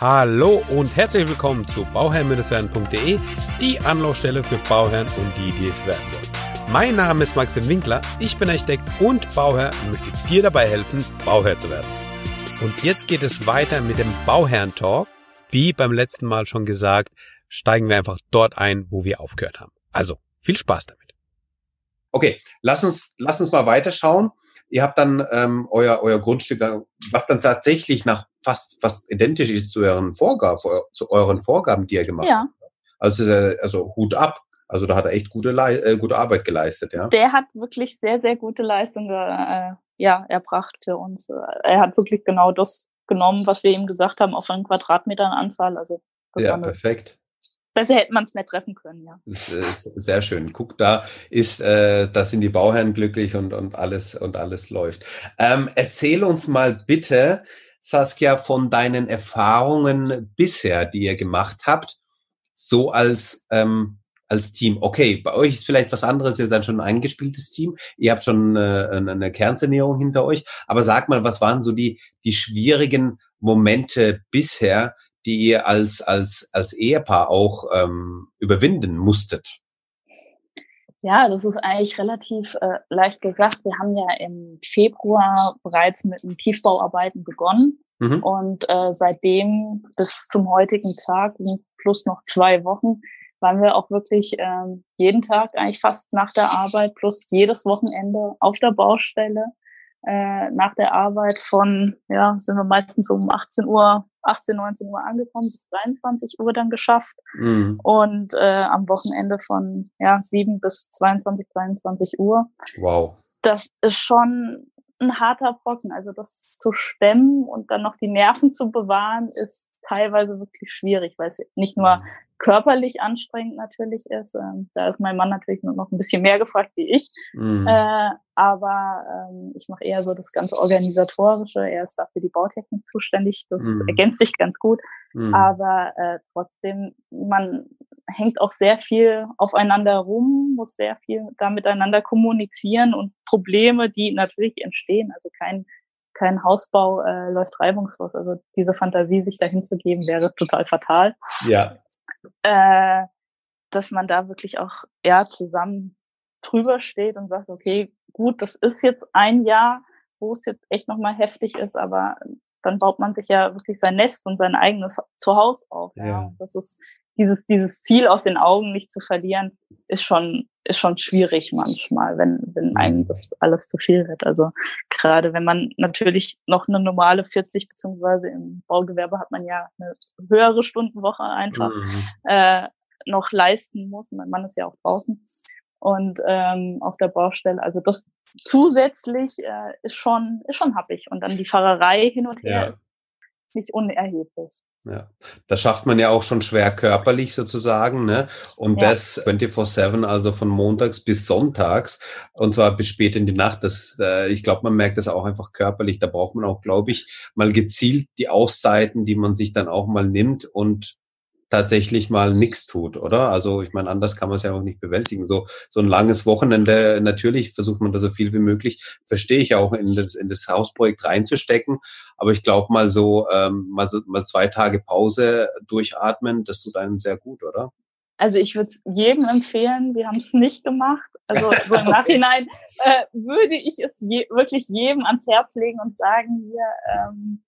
Hallo und herzlich willkommen zu bauherrn-werden.de, die Anlaufstelle für Bauherren und die, die es werden wollen. Mein Name ist Maxim Winkler, ich bin Architekt und Bauherr und möchte dir dabei helfen, Bauherr zu werden. Und jetzt geht es weiter mit dem Bauherrn-Talk. Wie beim letzten Mal schon gesagt, steigen wir einfach dort ein, wo wir aufgehört haben. Also, viel Spaß damit. Okay, lass uns, lass uns mal weiterschauen. Ihr habt dann ähm, euer, euer Grundstück, was dann tatsächlich nach fast, fast identisch ist zu euren Vorgaben, zu euren Vorgaben, die ihr gemacht ja. habt. Also, also Hut ab. Also da hat er echt gute, äh, gute Arbeit geleistet, ja. Der hat wirklich sehr, sehr gute Leistungen äh, ja, erbracht für uns. Er hat wirklich genau das genommen, was wir ihm gesagt haben, auf einen Quadratmetern Anzahl. Also das ja, perfekt. Besser hätte man es nicht treffen können, ja. Das ist sehr schön. Guck, da ist, äh, da sind die Bauherren glücklich und, und alles und alles läuft. Ähm, erzähl uns mal bitte, Saskia, von deinen Erfahrungen bisher, die ihr gemacht habt, so als ähm, als Team. Okay, bei euch ist vielleicht was anderes, ihr seid schon ein eingespieltes Team, ihr habt schon äh, eine Kernsanierung hinter euch, aber sag mal, was waren so die, die schwierigen Momente bisher, die ihr als, als, als Ehepaar auch ähm, überwinden musstet? Ja, das ist eigentlich relativ äh, leicht gesagt. Wir haben ja im Februar bereits mit den Tiefbauarbeiten begonnen. Mhm. Und äh, seitdem bis zum heutigen Tag plus noch zwei Wochen waren wir auch wirklich ähm, jeden Tag eigentlich fast nach der Arbeit plus jedes Wochenende auf der Baustelle. Äh, nach der Arbeit von, ja, sind wir meistens um 18 Uhr, 18, 19 Uhr angekommen, bis 23 Uhr dann geschafft. Mhm. Und äh, am Wochenende von ja, 7 bis 22, 23 Uhr. Wow. Das ist schon ein harter Brocken. Also das zu stemmen und dann noch die Nerven zu bewahren, ist teilweise wirklich schwierig, weil es nicht nur mhm körperlich anstrengend natürlich ist. Ähm, da ist mein Mann natürlich noch ein bisschen mehr gefragt wie ich. Mhm. Äh, aber ähm, ich mache eher so das ganze Organisatorische. Er ist dafür die Bautechnik zuständig. Das mhm. ergänzt sich ganz gut. Mhm. Aber äh, trotzdem, man hängt auch sehr viel aufeinander rum, muss sehr viel da miteinander kommunizieren und Probleme, die natürlich entstehen. Also kein kein Hausbau äh, läuft reibungslos. Also diese Fantasie, sich dahin zu geben, wäre total fatal. Ja äh, dass man da wirklich auch ja zusammen drüber steht und sagt, okay, gut, das ist jetzt ein Jahr, wo es jetzt echt nochmal heftig ist, aber dann baut man sich ja wirklich sein Nest und sein eigenes Zuhause auf. Ja. ja. Das ist dieses, dieses Ziel aus den Augen nicht zu verlieren, ist schon, ist schon schwierig manchmal, wenn, wenn einem mhm. das alles zu viel wird. Also gerade wenn man natürlich noch eine normale 40 beziehungsweise im Baugewerbe hat man ja eine höhere Stundenwoche einfach mhm. äh, noch leisten muss. Mein Mann ist ja auch draußen und ähm, auf der Baustelle. Also das zusätzlich äh, ist schon ist schon happig und dann die Fahrerei hin und her ja. ist nicht unerheblich. Ja, das schafft man ja auch schon schwer körperlich sozusagen, ne? Und ja. das 24-7, also von montags bis sonntags und zwar bis spät in die Nacht. Das, äh, ich glaube, man merkt das auch einfach körperlich. Da braucht man auch, glaube ich, mal gezielt die Auszeiten, die man sich dann auch mal nimmt und tatsächlich mal nichts tut, oder? Also ich meine, anders kann man es ja auch nicht bewältigen. So, so ein langes Wochenende, natürlich versucht man da so viel wie möglich, verstehe ich auch, in das, in das Hausprojekt reinzustecken. Aber ich glaube mal so, ähm, mal so, mal zwei Tage Pause durchatmen, das tut einem sehr gut, oder? Also ich würde es jedem empfehlen, wir haben es nicht gemacht. Also so im Nachhinein äh, würde ich es je, wirklich jedem ans Herz legen und sagen, hier, ähm,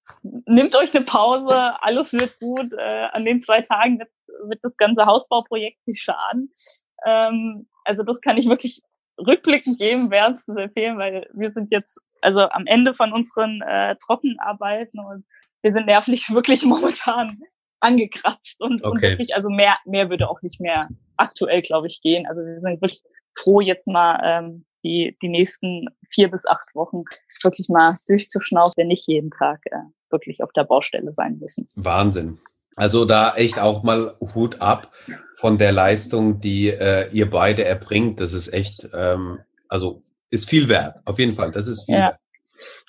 nimmt euch eine Pause, alles wird gut. Äh, an den zwei Tagen wird, wird das ganze Hausbauprojekt nicht schaden. Ähm, also das kann ich wirklich rückblickend jedem wärmstens empfehlen, weil wir sind jetzt also am Ende von unseren äh, Trockenarbeiten und wir sind nervlich wirklich momentan angekratzt und, okay. und wirklich, also mehr, mehr würde auch nicht mehr aktuell, glaube ich, gehen. Also wir sind wirklich froh, jetzt mal ähm, die, die nächsten vier bis acht Wochen wirklich mal durchzuschnaufen, wenn nicht jeden Tag äh, wirklich auf der Baustelle sein müssen. Wahnsinn. Also da echt auch mal Hut ab von der Leistung, die äh, ihr beide erbringt. Das ist echt, ähm, also ist viel wert, auf jeden Fall. Das ist viel ja. wert.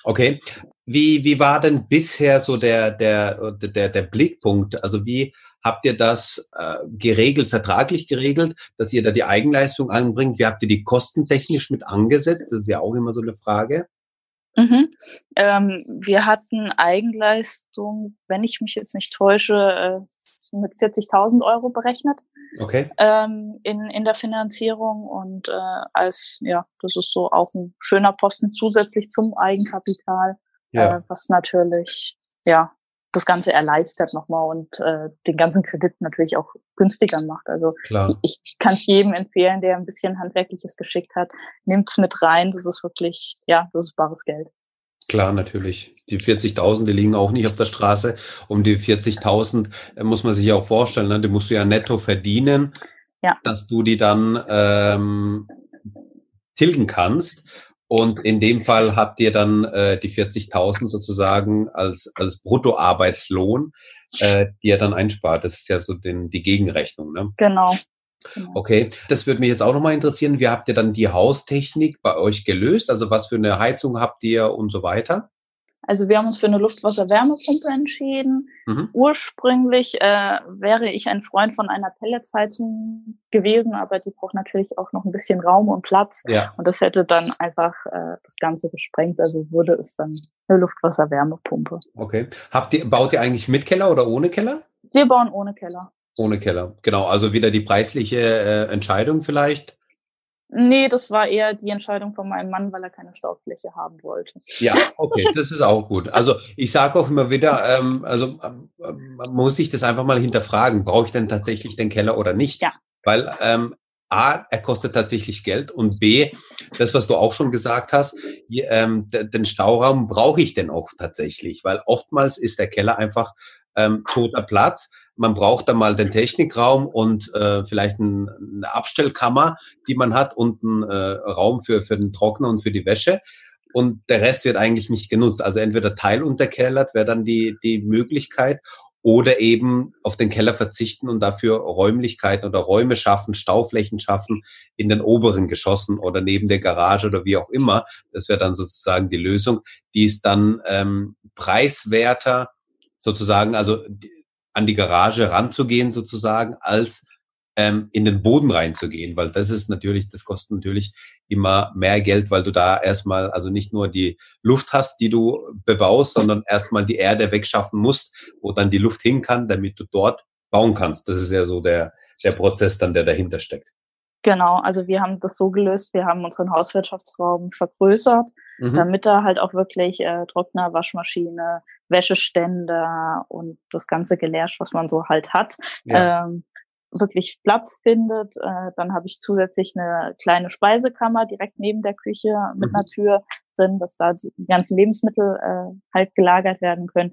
Okay. Wie, wie war denn bisher so der, der, der, der Blickpunkt? Also wie habt ihr das äh, geregelt, vertraglich geregelt, dass ihr da die Eigenleistung anbringt? Wie habt ihr die kostentechnisch mit angesetzt? Das ist ja auch immer so eine Frage. Mhm. Ähm, wir hatten Eigenleistung, wenn ich mich jetzt nicht täusche, äh, mit 40.000 Euro berechnet. Okay. Ähm, in, in der Finanzierung und äh, als, ja, das ist so auch ein schöner Posten zusätzlich zum Eigenkapital, ja. äh, was natürlich, ja, das Ganze erleichtert nochmal und äh, den ganzen Kredit natürlich auch günstiger macht. Also Klar. ich, ich kann es jedem empfehlen, der ein bisschen handwerkliches geschickt hat, nimmt's mit rein. Das ist wirklich, ja, das ist bares Geld. Klar, natürlich. Die 40.000, die liegen auch nicht auf der Straße. Um die 40.000 äh, muss man sich ja auch vorstellen, ne? die musst du ja netto verdienen, ja. dass du die dann ähm, tilgen kannst. Und in dem Fall habt ihr dann äh, die 40.000 sozusagen als, als Bruttoarbeitslohn, äh, die ihr dann einspart. Das ist ja so den, die Gegenrechnung. Ne? Genau. genau. Okay, das würde mich jetzt auch nochmal interessieren. Wie habt ihr dann die Haustechnik bei euch gelöst? Also was für eine Heizung habt ihr und so weiter? Also wir haben uns für eine Luftwasser-Wärmepumpe entschieden. Mhm. Ursprünglich äh, wäre ich ein Freund von einer Pelletsheizung gewesen, aber die braucht natürlich auch noch ein bisschen Raum und Platz. Ja. Und das hätte dann einfach äh, das Ganze gesprengt. Also wurde es dann eine Luftwasser-Wärmepumpe. Okay. Habt ihr, baut ihr eigentlich mit Keller oder ohne Keller? Wir bauen ohne Keller. Ohne Keller, genau. Also wieder die preisliche äh, Entscheidung vielleicht. Nee, das war eher die Entscheidung von meinem Mann, weil er keine Staufläche haben wollte. Ja, okay, das ist auch gut. Also ich sage auch immer wieder, ähm, also ähm, man muss sich das einfach mal hinterfragen, brauche ich denn tatsächlich den Keller oder nicht? Ja. Weil ähm, A, er kostet tatsächlich Geld und B, das, was du auch schon gesagt hast, ähm, den Stauraum brauche ich denn auch tatsächlich, weil oftmals ist der Keller einfach ähm, toter Platz man braucht da mal den Technikraum und äh, vielleicht ein, eine Abstellkammer, die man hat und einen äh, Raum für, für den Trockner und für die Wäsche. Und der Rest wird eigentlich nicht genutzt. Also entweder teilunterkellert wäre dann die, die Möglichkeit oder eben auf den Keller verzichten und dafür Räumlichkeiten oder Räume schaffen, Stauflächen schaffen in den oberen Geschossen oder neben der Garage oder wie auch immer. Das wäre dann sozusagen die Lösung. Die ist dann ähm, preiswerter sozusagen, also an die Garage ranzugehen sozusagen, als ähm, in den Boden reinzugehen, weil das ist natürlich, das kostet natürlich immer mehr Geld, weil du da erstmal also nicht nur die Luft hast, die du bebaust, sondern erstmal die Erde wegschaffen musst, wo dann die Luft hin kann, damit du dort bauen kannst. Das ist ja so der, der Prozess dann, der dahinter steckt. Genau, also wir haben das so gelöst, wir haben unseren Hauswirtschaftsraum vergrößert, mhm. damit da halt auch wirklich äh, Trockner, Waschmaschine, Wäscheständer und das ganze Gelärsch, was man so halt hat, ja. ähm, wirklich Platz findet. Äh, dann habe ich zusätzlich eine kleine Speisekammer direkt neben der Küche mit mhm. einer Tür drin, dass da die ganzen Lebensmittel äh, halt gelagert werden können.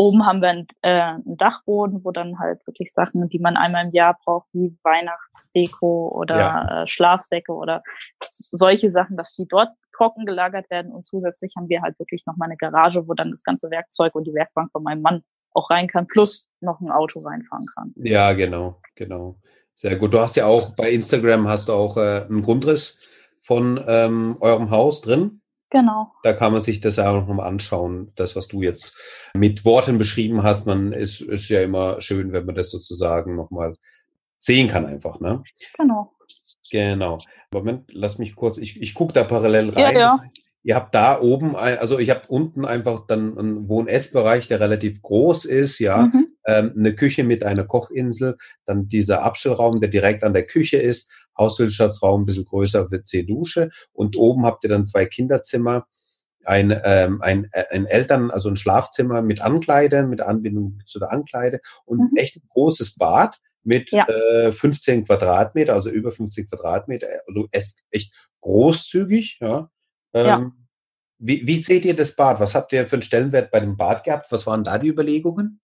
Oben haben wir ein, äh, einen Dachboden, wo dann halt wirklich Sachen, die man einmal im Jahr braucht, wie Weihnachtsdeko oder ja. äh, Schlafdecke oder solche Sachen, dass die dort trocken gelagert werden. Und zusätzlich haben wir halt wirklich noch mal eine Garage, wo dann das ganze Werkzeug und die Werkbank von meinem Mann auch rein kann, plus noch ein Auto reinfahren kann. Ja, genau, genau. Sehr gut. Du hast ja auch bei Instagram hast du auch äh, einen Grundriss von ähm, eurem Haus drin. Genau. Da kann man sich das auch nochmal anschauen, das, was du jetzt mit Worten beschrieben hast. Man ist, ist ja immer schön, wenn man das sozusagen nochmal sehen kann einfach, ne? Genau. Genau. Moment, lass mich kurz, ich, ich gucke da parallel rein. Ja, ja. Ihr habt da oben, also ich habe unten einfach dann einen Wohn-Essbereich, der relativ groß ist, ja. Mhm. Ähm, eine Küche mit einer Kochinsel, dann dieser Abstellraum, der direkt an der Küche ist, Hauswirtschaftsraum ein bisschen größer, WC, Dusche und oben habt ihr dann zwei Kinderzimmer, ein, ähm, ein, äh, ein Eltern, also ein Schlafzimmer mit Ankleide, mit Anbindung zu der Ankleide und mhm. echt ein großes Bad mit ja. äh, 15 Quadratmeter, also über 50 Quadratmeter, also echt großzügig, ja. Ähm, ja. Wie, wie seht ihr das Bad? Was habt ihr für einen Stellenwert bei dem Bad gehabt? Was waren da die Überlegungen?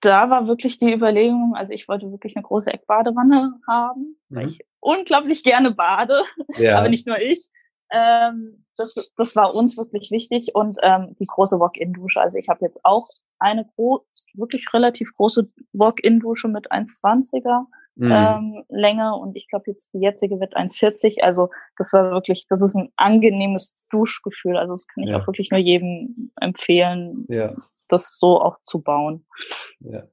Da war wirklich die Überlegung, also ich wollte wirklich eine große Eckbadewanne haben, mhm. weil ich unglaublich gerne bade, ja. aber nicht nur ich. Ähm, das, das war uns wirklich wichtig und ähm, die große Walk-in-Dusche. Also ich habe jetzt auch eine wirklich relativ große Walk-in-Dusche mit 1,20er mhm. ähm, Länge und ich glaube jetzt die jetzige wird 1,40. Also das war wirklich, das ist ein angenehmes Duschgefühl. Also das kann ich ja. auch wirklich nur jedem empfehlen, ja. Das so auch zu bauen. Ja.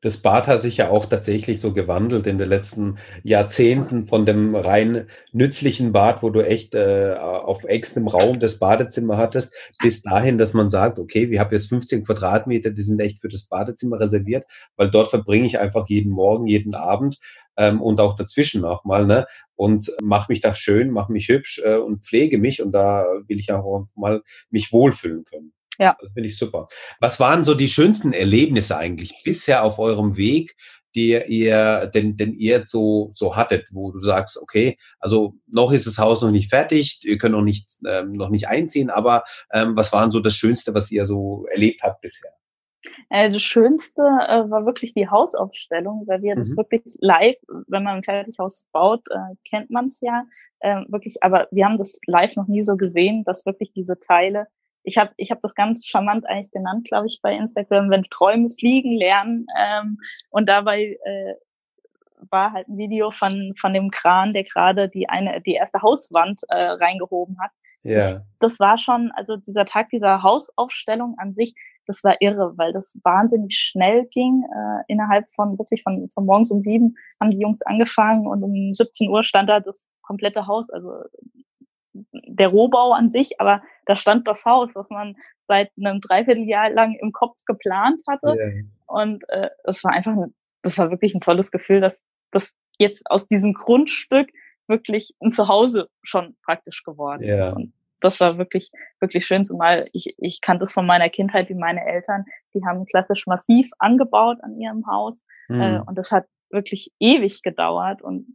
Das Bad hat sich ja auch tatsächlich so gewandelt in den letzten Jahrzehnten von dem rein nützlichen Bad, wo du echt äh, auf engstem Raum das Badezimmer hattest, bis dahin, dass man sagt, okay, wir haben jetzt 15 Quadratmeter, die sind echt für das Badezimmer reserviert, weil dort verbringe ich einfach jeden Morgen, jeden Abend ähm, und auch dazwischen auch mal, ne? Und mache mich da schön, mache mich hübsch äh, und pflege mich und da will ich auch mal mich wohlfühlen können. Ja. Das finde ich super. Was waren so die schönsten Erlebnisse eigentlich bisher auf eurem Weg, die ihr, denn, denn ihr so, so hattet, wo du sagst, okay, also noch ist das Haus noch nicht fertig, ihr könnt noch nicht, ähm, noch nicht einziehen, aber ähm, was waren so das Schönste, was ihr so erlebt habt bisher? Äh, das Schönste äh, war wirklich die Hausaufstellung, weil wir mhm. das wirklich live, wenn man ein Fertighaus baut, äh, kennt man es ja äh, wirklich, aber wir haben das live noch nie so gesehen, dass wirklich diese Teile ich habe ich hab das ganz charmant eigentlich genannt, glaube ich, bei Instagram, wenn Träume fliegen lernen. Ähm, und dabei äh, war halt ein Video von, von dem Kran, der gerade die eine, die erste Hauswand äh, reingehoben hat. Ja. Das, das war schon, also dieser Tag dieser Hausaufstellung an sich, das war irre, weil das wahnsinnig schnell ging. Äh, innerhalb von wirklich von, von morgens um sieben haben die Jungs angefangen und um 17 Uhr stand da das komplette Haus, also der Rohbau an sich, aber da stand das Haus, was man seit einem Dreivierteljahr lang im Kopf geplant hatte. Yeah. Und äh, es war einfach, das war wirklich ein tolles Gefühl, dass das jetzt aus diesem Grundstück wirklich ein Zuhause schon praktisch geworden yeah. ist. Und das war wirklich, wirklich schön, zumal ich, ich kannte es von meiner Kindheit wie meine Eltern, die haben klassisch massiv angebaut an ihrem Haus. Mm. Äh, und das hat wirklich ewig gedauert. Und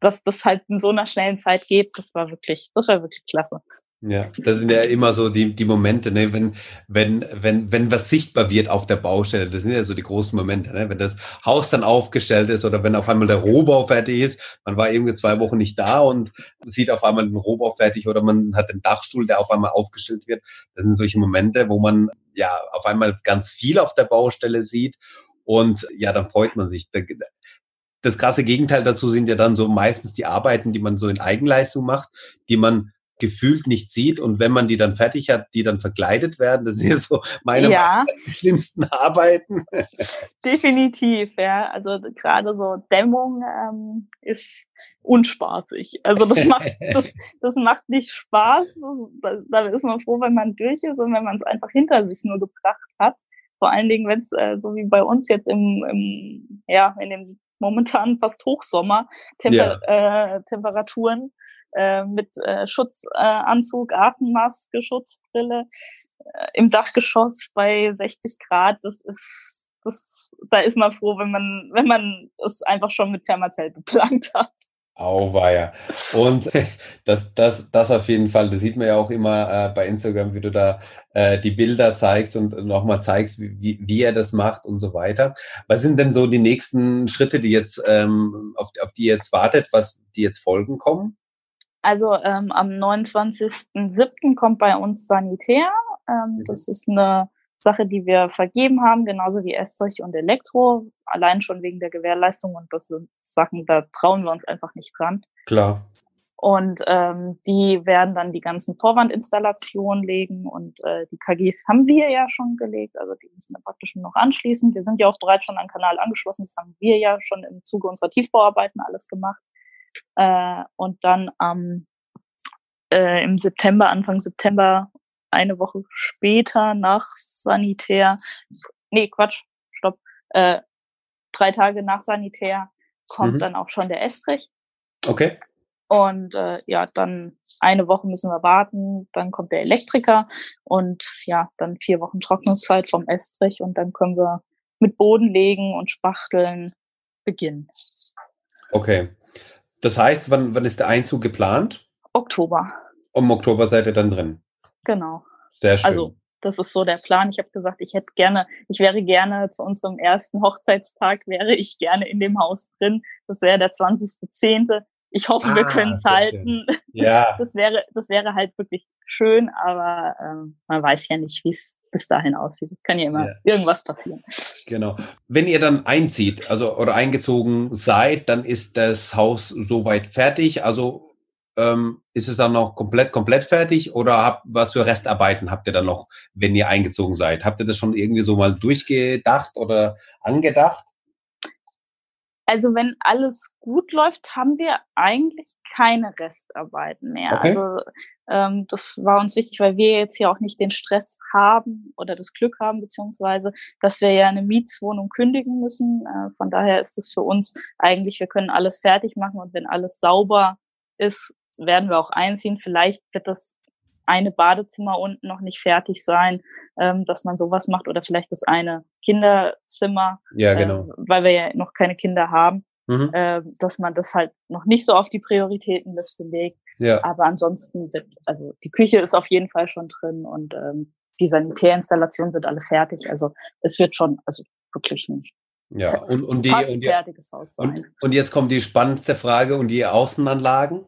dass das halt in so einer schnellen Zeit geht, das war wirklich, das war wirklich klasse. Ja, das sind ja immer so die, die Momente, ne? wenn, wenn, wenn, wenn was sichtbar wird auf der Baustelle, das sind ja so die großen Momente, ne? wenn das Haus dann aufgestellt ist oder wenn auf einmal der Rohbau fertig ist, man war irgendwie zwei Wochen nicht da und sieht auf einmal den Rohbau fertig oder man hat den Dachstuhl, der auf einmal aufgestellt wird. Das sind solche Momente, wo man ja auf einmal ganz viel auf der Baustelle sieht und ja, dann freut man sich das krasse Gegenteil dazu sind ja dann so meistens die Arbeiten, die man so in Eigenleistung macht, die man gefühlt nicht sieht und wenn man die dann fertig hat, die dann verkleidet werden. Das sind ja so meine ja. schlimmsten Arbeiten. Definitiv, ja. Also gerade so Dämmung ähm, ist unspaßig. Also das macht, das, das macht nicht Spaß. Da, ist man froh, wenn man durch ist und wenn man es einfach hinter sich nur gebracht hat. Vor allen Dingen, wenn es äh, so wie bei uns jetzt im, im ja in dem momentan fast Hochsommer Temper yeah. äh, Temperaturen äh, mit äh, Schutzanzug, äh, Atemmaske, Schutzbrille äh, im Dachgeschoss bei 60 Grad. Das ist das, da ist man froh, wenn man wenn man es einfach schon mit Thermazelt beplant hat. Auweia. Und das, das, das auf jeden Fall, das sieht man ja auch immer äh, bei Instagram, wie du da äh, die Bilder zeigst und nochmal zeigst, wie, wie er das macht und so weiter. Was sind denn so die nächsten Schritte, die jetzt, ähm, auf, auf die ihr jetzt wartet, was die jetzt folgen kommen? Also ähm, am 29.07. kommt bei uns Sanitär. Ähm, mhm. Das ist eine Sache, die wir vergeben haben, genauso wie Estrich und Elektro, allein schon wegen der Gewährleistung und das sind Sachen, da trauen wir uns einfach nicht dran. Klar. Und ähm, die werden dann die ganzen Vorwandinstallationen legen und äh, die KGs haben wir ja schon gelegt, also die müssen wir praktisch noch anschließen. Wir sind ja auch bereits schon an Kanal angeschlossen, das haben wir ja schon im Zuge unserer Tiefbauarbeiten alles gemacht. Äh, und dann am äh, im September, Anfang September eine Woche später nach Sanitär, nee, Quatsch, stopp, äh, drei Tage nach Sanitär kommt mhm. dann auch schon der Estrich. Okay. Und äh, ja, dann eine Woche müssen wir warten, dann kommt der Elektriker und ja, dann vier Wochen Trocknungszeit vom Estrich und dann können wir mit Boden legen und Spachteln beginnen. Okay. Das heißt, wann, wann ist der Einzug geplant? Oktober. Um Oktober seid ihr dann drin. Genau. Sehr schön. Also, das ist so der Plan. Ich habe gesagt, ich hätte gerne, ich wäre gerne zu unserem ersten Hochzeitstag, wäre ich gerne in dem Haus drin. Das wäre der 20.10. Ich hoffe, ah, wir können es halten. Ja. Das wäre, das wäre halt wirklich schön, aber ähm, man weiß ja nicht, wie es bis dahin aussieht. Kann ja immer ja. irgendwas passieren. Genau. Wenn ihr dann einzieht, also oder eingezogen seid, dann ist das Haus soweit fertig. Also ähm, ist es dann noch komplett, komplett fertig oder habt, was für Restarbeiten habt ihr dann noch, wenn ihr eingezogen seid? Habt ihr das schon irgendwie so mal durchgedacht oder angedacht? Also wenn alles gut läuft, haben wir eigentlich keine Restarbeiten mehr. Okay. Also ähm, das war uns wichtig, weil wir jetzt hier auch nicht den Stress haben oder das Glück haben, beziehungsweise, dass wir ja eine Mietswohnung kündigen müssen. Äh, von daher ist es für uns eigentlich, wir können alles fertig machen und wenn alles sauber ist, werden wir auch einziehen. Vielleicht wird das eine Badezimmer unten noch nicht fertig sein, ähm, dass man sowas macht oder vielleicht das eine Kinderzimmer, ja, genau. äh, weil wir ja noch keine Kinder haben, mhm. äh, dass man das halt noch nicht so auf die Prioritätenliste legt. Ja. Aber ansonsten wird, also die Küche ist auf jeden Fall schon drin und ähm, die Sanitärinstallation wird alle fertig. Also es wird schon, also wirklich ein ja, und, und, die, und, die, und, und, jetzt kommt die spannendste Frage und die Außenanlagen?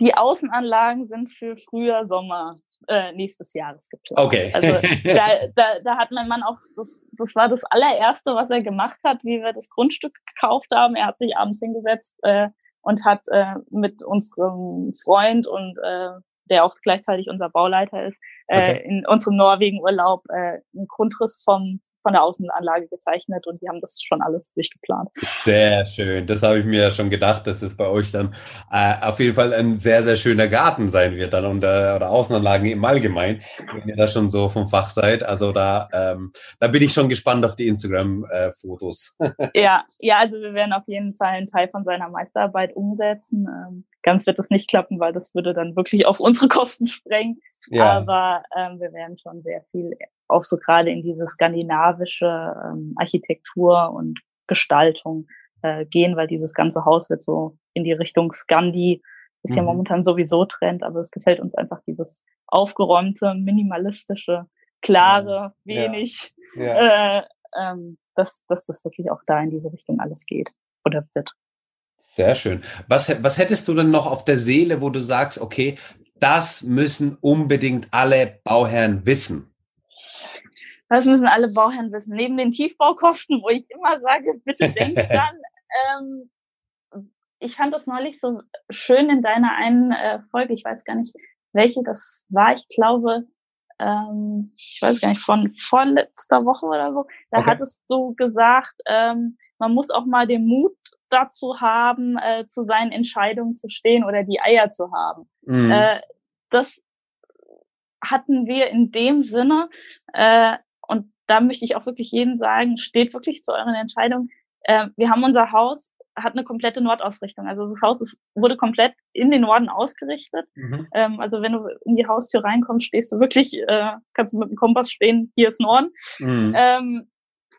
Die Außenanlagen sind für früher Sommer äh, nächstes Jahres geplant. Okay. Also da, da, da hat mein Mann auch, das, das war das allererste, was er gemacht hat, wie wir das Grundstück gekauft haben. Er hat sich abends hingesetzt äh, und hat äh, mit unserem Freund und äh, der auch gleichzeitig unser Bauleiter ist, äh, okay. in unserem Norwegen-Urlaub äh, einen Grundriss vom von der Außenanlage gezeichnet und die haben das schon alles durchgeplant. Sehr schön. Das habe ich mir ja schon gedacht, dass es bei euch dann äh, auf jeden Fall ein sehr, sehr schöner Garten sein wird dann und, äh, oder Außenanlagen im Allgemeinen, wenn ihr da schon so vom Fach seid. Also da, ähm, da bin ich schon gespannt auf die Instagram-Fotos. Äh, ja, ja, also wir werden auf jeden Fall einen Teil von seiner Meisterarbeit umsetzen. Ähm, ganz wird das nicht klappen, weil das würde dann wirklich auf unsere Kosten sprengen. Ja. Aber ähm, wir werden schon sehr viel auch so gerade in diese skandinavische ähm, Architektur und Gestaltung äh, gehen, weil dieses ganze Haus wird so in die Richtung Skandi, ist mhm. ja momentan sowieso Trend, aber es gefällt uns einfach dieses aufgeräumte, minimalistische, klare, ja. wenig, ja. Ja. Äh, ähm, dass, dass das wirklich auch da in diese Richtung alles geht oder wird. Sehr schön. Was, was hättest du denn noch auf der Seele, wo du sagst, okay, das müssen unbedingt alle Bauherren wissen? Das müssen alle Bauherren wissen. Neben den Tiefbaukosten, wo ich immer sage, bitte denkt dran. Ähm, ich fand das neulich so schön in deiner einen äh, Folge, ich weiß gar nicht, welche das war. Ich glaube, ähm, ich weiß gar nicht, von vorletzter Woche oder so. Da okay. hattest du gesagt, ähm, man muss auch mal den Mut dazu haben, äh, zu seinen Entscheidungen zu stehen oder die Eier zu haben. Mhm. Äh, das hatten wir in dem Sinne, äh, und da möchte ich auch wirklich jedem sagen, steht wirklich zu euren Entscheidungen. Äh, wir haben unser Haus, hat eine komplette Nordausrichtung. Also das Haus ist, wurde komplett in den Norden ausgerichtet. Mhm. Ähm, also wenn du in die Haustür reinkommst, stehst du wirklich, äh, kannst du mit dem Kompass stehen, hier ist Norden. Mhm. Ähm,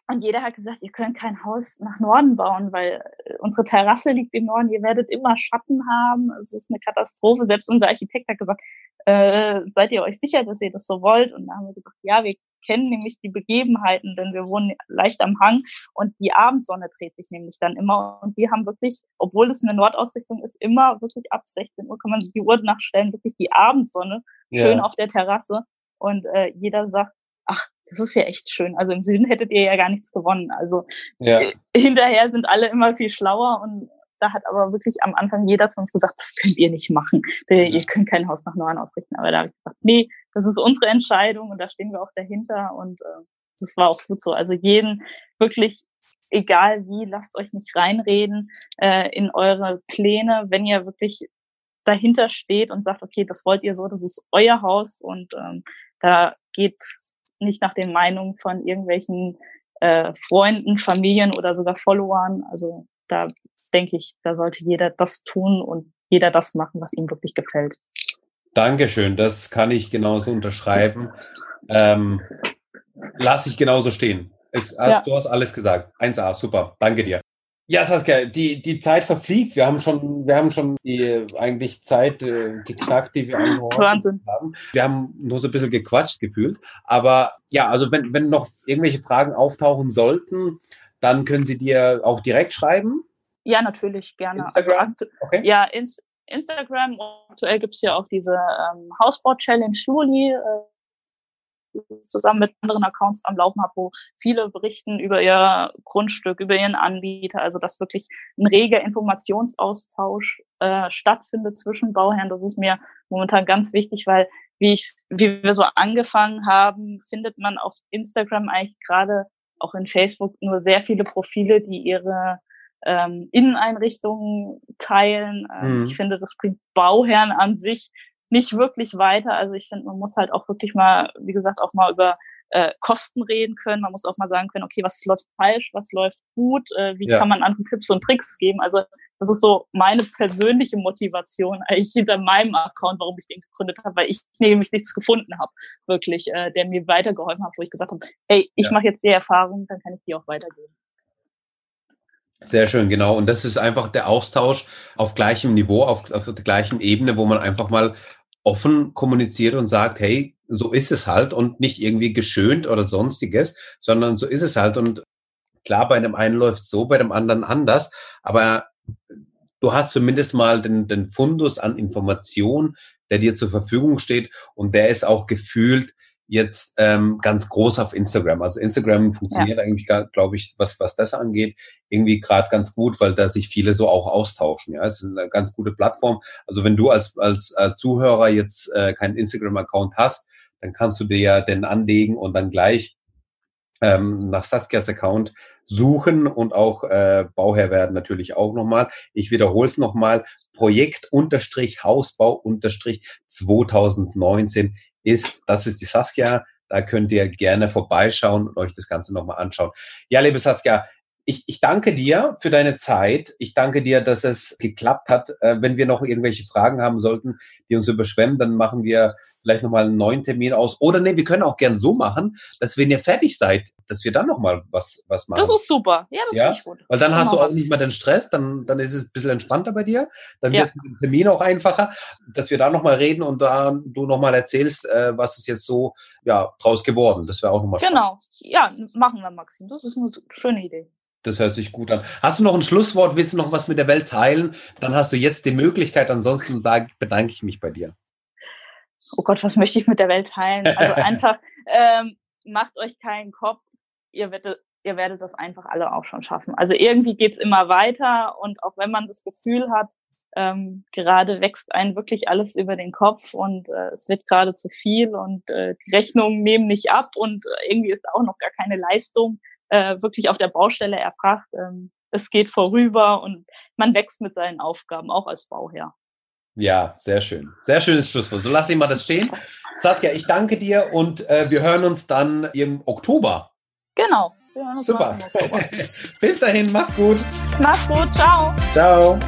und jeder hat gesagt, ihr könnt kein Haus nach Norden bauen, weil äh, unsere Terrasse liegt im Norden, ihr werdet immer Schatten haben, es ist eine Katastrophe. Selbst unser Architekt hat gesagt, äh, seid ihr euch sicher, dass ihr das so wollt? Und da haben wir gesagt, ja, wir kennen nämlich die Begebenheiten, denn wir wohnen leicht am Hang und die Abendsonne dreht sich nämlich dann immer. Und wir haben wirklich, obwohl es eine Nordausrichtung ist, immer wirklich ab 16 Uhr kann man die Uhr nachstellen, wirklich die Abendsonne ja. schön auf der Terrasse. Und äh, jeder sagt, ach, das ist ja echt schön. Also im Süden hättet ihr ja gar nichts gewonnen. Also ja. Hinterher sind alle immer viel schlauer und da hat aber wirklich am Anfang jeder zu uns gesagt, das könnt ihr nicht machen. Ihr könnt kein Haus nach Norden ausrichten. Aber da habe ich gesagt, nee, das ist unsere Entscheidung und da stehen wir auch dahinter und äh, das war auch gut so. Also jeden wirklich, egal wie, lasst euch nicht reinreden äh, in eure Pläne, wenn ihr wirklich dahinter steht und sagt, okay, das wollt ihr so, das ist euer Haus und ähm, da geht nicht nach den Meinungen von irgendwelchen äh, Freunden, Familien oder sogar Followern. Also da denke ich, da sollte jeder das tun und jeder das machen, was ihm wirklich gefällt. Dankeschön, das kann ich genauso unterschreiben. Ähm, lass ich genauso stehen. Es, äh, ja. Du hast alles gesagt. 1A, super. Danke dir. Ja, Saskia, die, die Zeit verfliegt. Wir haben schon, wir haben schon die eigentlich Zeit äh, geknackt, die wir Wahnsinn. haben. Wir haben nur so ein bisschen gequatscht gefühlt. Aber ja, also wenn, wenn noch irgendwelche Fragen auftauchen sollten, dann können Sie dir auch direkt schreiben. Ja, natürlich, gerne. Also Instagram? Also, okay. Ja, ins, Instagram. Aktuell gibt's ja auch diese ähm, Hausbau-Challenge Juli. Äh, zusammen mit anderen Accounts am Laufen habe, wo viele berichten über ihr Grundstück, über ihren Anbieter, also dass wirklich ein reger Informationsaustausch äh, stattfindet zwischen Bauherren. Das ist mir momentan ganz wichtig, weil wie ich, wie wir so angefangen haben, findet man auf Instagram eigentlich gerade auch in Facebook nur sehr viele Profile, die ihre ähm, Inneneinrichtungen teilen. Ähm, mhm. Ich finde, das bringt Bauherren an sich nicht wirklich weiter. Also ich finde, man muss halt auch wirklich mal, wie gesagt, auch mal über äh, Kosten reden können. Man muss auch mal sagen können, okay, was läuft falsch, was läuft gut, äh, wie ja. kann man anderen Tipps und Tricks geben. Also das ist so meine persönliche Motivation eigentlich hinter meinem Account, warum ich den gegründet habe, weil ich nämlich nichts gefunden habe, wirklich, äh, der mir weitergeholfen hat, wo ich gesagt habe, hey, ich ja. mache jetzt die Erfahrung, dann kann ich die auch weitergeben. Sehr schön, genau. Und das ist einfach der Austausch auf gleichem Niveau, auf, auf der gleichen Ebene, wo man einfach mal offen kommuniziert und sagt, hey, so ist es halt und nicht irgendwie geschönt oder sonstiges, sondern so ist es halt. Und klar, bei einem einen läuft es so, bei dem anderen anders, aber du hast zumindest mal den, den Fundus an Information, der dir zur Verfügung steht und der ist auch gefühlt jetzt ähm, ganz groß auf Instagram. Also Instagram funktioniert ja. eigentlich, glaube ich, was, was das angeht, irgendwie gerade ganz gut, weil da sich viele so auch austauschen. Ja, es ist eine ganz gute Plattform. Also wenn du als, als äh, Zuhörer jetzt äh, keinen Instagram-Account hast, dann kannst du dir ja den anlegen und dann gleich ähm, nach Saskias Account suchen und auch äh, Bauherr werden natürlich auch nochmal. Ich wiederhole es nochmal. Projekt unterstrich Hausbau unterstrich 2019 ist, das ist die Saskia. Da könnt ihr gerne vorbeischauen und euch das Ganze nochmal anschauen. Ja, liebe Saskia, ich, ich danke dir für deine Zeit. Ich danke dir, dass es geklappt hat. Äh, wenn wir noch irgendwelche Fragen haben sollten, die uns überschwemmen, dann machen wir vielleicht nochmal einen neuen Termin aus. Oder nee, wir können auch gern so machen, dass wenn ihr fertig seid, dass wir dann nochmal was, was machen. Das ist super. Ja, das ja? finde ich gut. Weil dann hast du auch was. nicht mehr den Stress, dann, dann ist es ein bisschen entspannter bei dir. Dann ja. wird es mit dem Termin auch einfacher, dass wir da nochmal reden und da du nochmal erzählst, äh, was ist jetzt so ja, draus geworden. Das wäre auch nochmal. Genau. Ja, machen wir, Maxim. Das ist eine schöne Idee. Das hört sich gut an. Hast du noch ein Schlusswort? Willst du noch was mit der Welt teilen? Dann hast du jetzt die Möglichkeit. Ansonsten sage, bedanke ich mich bei dir oh Gott, was möchte ich mit der Welt teilen? Also einfach, ähm, macht euch keinen Kopf, ihr werdet, ihr werdet das einfach alle auch schon schaffen. Also irgendwie geht's immer weiter und auch wenn man das Gefühl hat, ähm, gerade wächst einen wirklich alles über den Kopf und äh, es wird gerade zu viel und äh, die Rechnungen nehmen nicht ab und äh, irgendwie ist auch noch gar keine Leistung äh, wirklich auf der Baustelle erbracht. Ähm, es geht vorüber und man wächst mit seinen Aufgaben, auch als Bauherr. Ja, sehr schön. Sehr schönes Schlusswort. So lass ich mal das stehen. Saskia, ich danke dir und äh, wir hören uns dann im Oktober. Genau. Super. Bis dahin, mach's gut. Mach's gut. Ciao. Ciao.